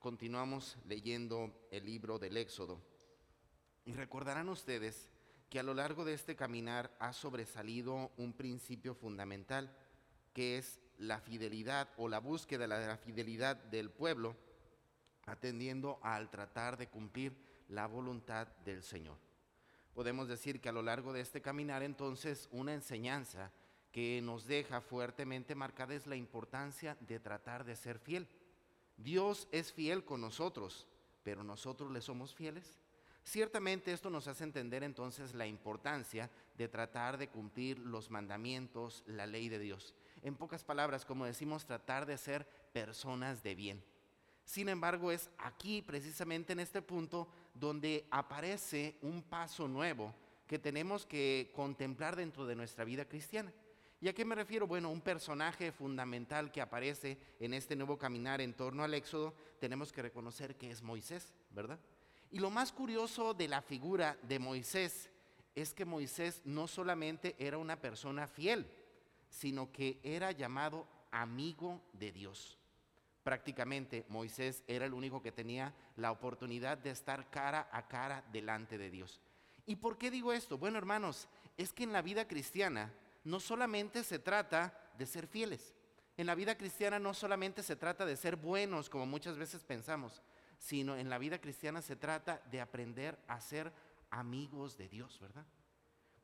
continuamos leyendo el libro del Éxodo. Y recordarán ustedes que a lo largo de este caminar ha sobresalido un principio fundamental, que es la fidelidad o la búsqueda de la fidelidad del pueblo, atendiendo al tratar de cumplir la voluntad del Señor. Podemos decir que a lo largo de este caminar entonces una enseñanza que nos deja fuertemente marcada es la importancia de tratar de ser fiel. Dios es fiel con nosotros, pero nosotros le somos fieles. Ciertamente esto nos hace entender entonces la importancia de tratar de cumplir los mandamientos, la ley de Dios. En pocas palabras, como decimos, tratar de ser personas de bien. Sin embargo, es aquí, precisamente en este punto, donde aparece un paso nuevo que tenemos que contemplar dentro de nuestra vida cristiana. ¿Y a qué me refiero? Bueno, un personaje fundamental que aparece en este nuevo caminar en torno al Éxodo, tenemos que reconocer que es Moisés, ¿verdad? Y lo más curioso de la figura de Moisés es que Moisés no solamente era una persona fiel, sino que era llamado amigo de Dios. Prácticamente Moisés era el único que tenía la oportunidad de estar cara a cara delante de Dios. ¿Y por qué digo esto? Bueno, hermanos, es que en la vida cristiana no solamente se trata de ser fieles. En la vida cristiana no solamente se trata de ser buenos, como muchas veces pensamos, sino en la vida cristiana se trata de aprender a ser amigos de Dios, ¿verdad?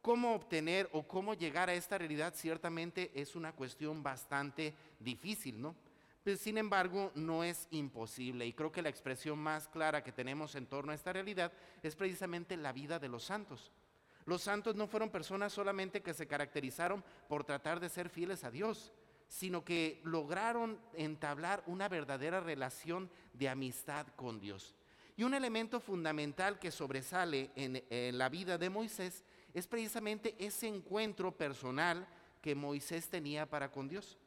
¿Cómo obtener o cómo llegar a esta realidad? Ciertamente es una cuestión bastante difícil, ¿no? Pues, sin embargo, no es imposible. Y creo que la expresión más clara que tenemos en torno a esta realidad es precisamente la vida de los santos. Los santos no fueron personas solamente que se caracterizaron por tratar de ser fieles a Dios, sino que lograron entablar una verdadera relación de amistad con Dios. Y un elemento fundamental que sobresale en, la vida de Moisés es precisamente ese encuentro personal que Moisés tenía para con Dios.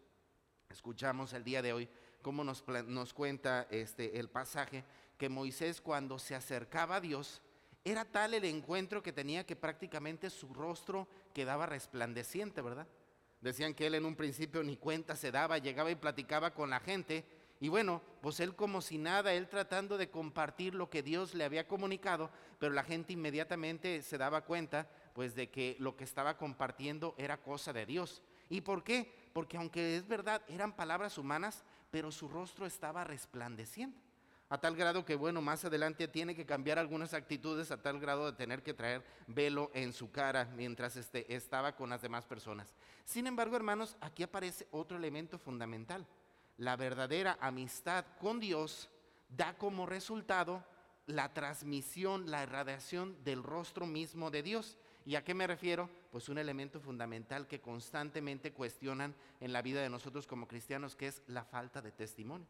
Escuchamos el día de hoy cómo nos, nos cuenta este, el pasaje que Moisés cuando se acercaba a Dios, era tal el encuentro que tenía que prácticamente su rostro quedaba resplandeciente, ¿verdad? Decían que él en un principio ni cuenta se daba, llegaba y platicaba con la gente. Y bueno, pues él como si nada, él tratando de compartir lo que Dios le había comunicado, pero la gente inmediatamente se daba cuenta pues de que lo que estaba compartiendo era cosa de Dios. ¿Y por qué? Porque aunque es verdad, eran palabras humanas, pero su rostro estaba resplandeciendo. A tal grado que, bueno, más adelante tiene que cambiar algunas actitudes a tal grado de tener que traer velo en su cara mientras este, estaba con las demás personas. Sin embargo, hermanos, aquí aparece otro elemento fundamental. La verdadera amistad con Dios da como resultado la transmisión, la irradiación del rostro mismo de Dios. ¿Y a qué me refiero? Pues un elemento fundamental que constantemente cuestionan en la vida de nosotros como cristianos, que es la falta de testimonio.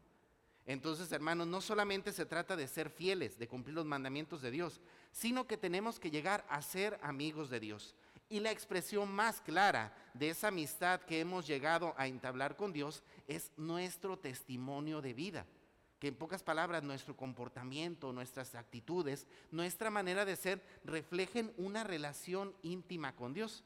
Entonces, hermanos, no solamente se trata de ser fieles, de cumplir los mandamientos de Dios, sino que tenemos que llegar a ser amigos de Dios. Y la expresión más clara de esa amistad que hemos llegado a entablar con Dios es nuestro testimonio de vida que en pocas palabras nuestro comportamiento, nuestras actitudes, nuestra manera de ser reflejen una relación íntima con Dios.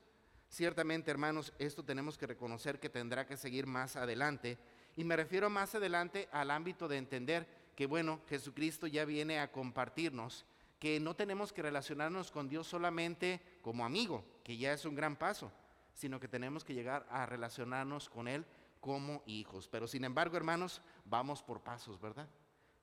Ciertamente, hermanos, esto tenemos que reconocer que tendrá que seguir más adelante. Y me refiero más adelante al ámbito de entender que, bueno, Jesucristo ya viene a compartirnos que no tenemos que relacionarnos con Dios solamente como amigo, que ya es un gran paso, sino que tenemos que llegar a relacionarnos con Él como hijos. Pero sin embargo, hermanos, vamos por pasos, ¿verdad?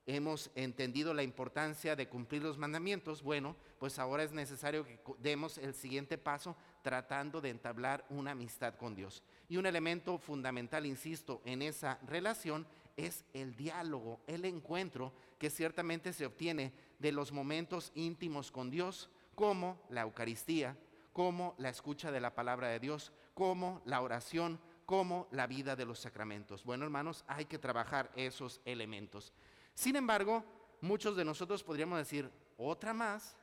Hemos entendido la importancia de cumplir los mandamientos. Bueno, pues ahora es necesario que demos el siguiente paso tratando de entablar una amistad con Dios. Y un elemento fundamental, insisto, en esa relación es el diálogo, el encuentro que ciertamente se obtiene de los momentos íntimos con Dios, como la Eucaristía, como la escucha de la palabra de Dios, como la oración, como la vida de los sacramentos. Bueno, hermanos, hay que trabajar esos elementos. Sin embargo, muchos de nosotros podríamos decir, otra más,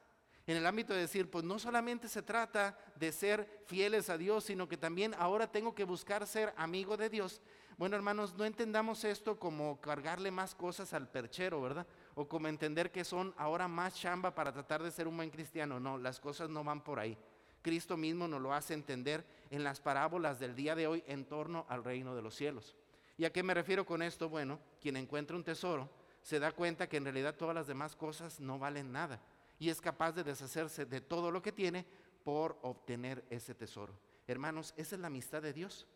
en el ámbito de decir, pues no solamente se trata de ser fieles a Dios, sino que también ahora tengo que buscar ser amigo de Dios. Bueno, hermanos, no entendamos esto como cargarle más cosas al perchero, ¿verdad? O como entender que son ahora más chamba para tratar de ser un buen cristiano. No, las cosas no van por ahí. Cristo mismo nos lo hace entender en las parábolas del día de hoy en torno al reino de los cielos. ¿Y a qué me refiero con esto? Bueno, quien encuentra un tesoro se da cuenta que en realidad todas las demás cosas no valen nada y es capaz de deshacerse de todo lo que tiene por obtener ese tesoro. Hermanos, esa es la amistad de Dios.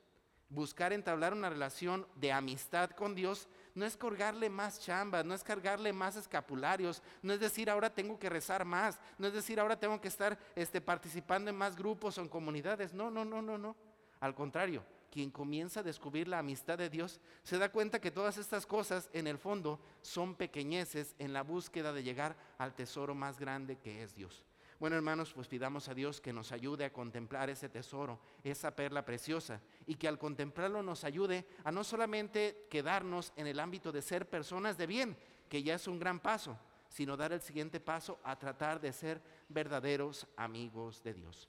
Buscar entablar una relación de amistad con Dios no es cargarle más chambas, no es cargarle más escapularios, no es decir ahora tengo que rezar más, no es decir ahora tengo que estar este, participando en más grupos o en comunidades. No, no, no, no, no. Al contrario, quien comienza a descubrir la amistad de Dios, se da cuenta que todas estas cosas en el fondo son pequeñeces en la búsqueda de llegar al tesoro más grande que es Dios. Bueno, hermanos, pues pidamos a Dios que nos ayude a contemplar ese tesoro, esa perla preciosa, y que al contemplarlo nos ayude a no solamente quedarnos en el ámbito de ser personas de bien, que ya es un gran paso, sino dar el siguiente paso a tratar de ser verdaderos amigos de Dios.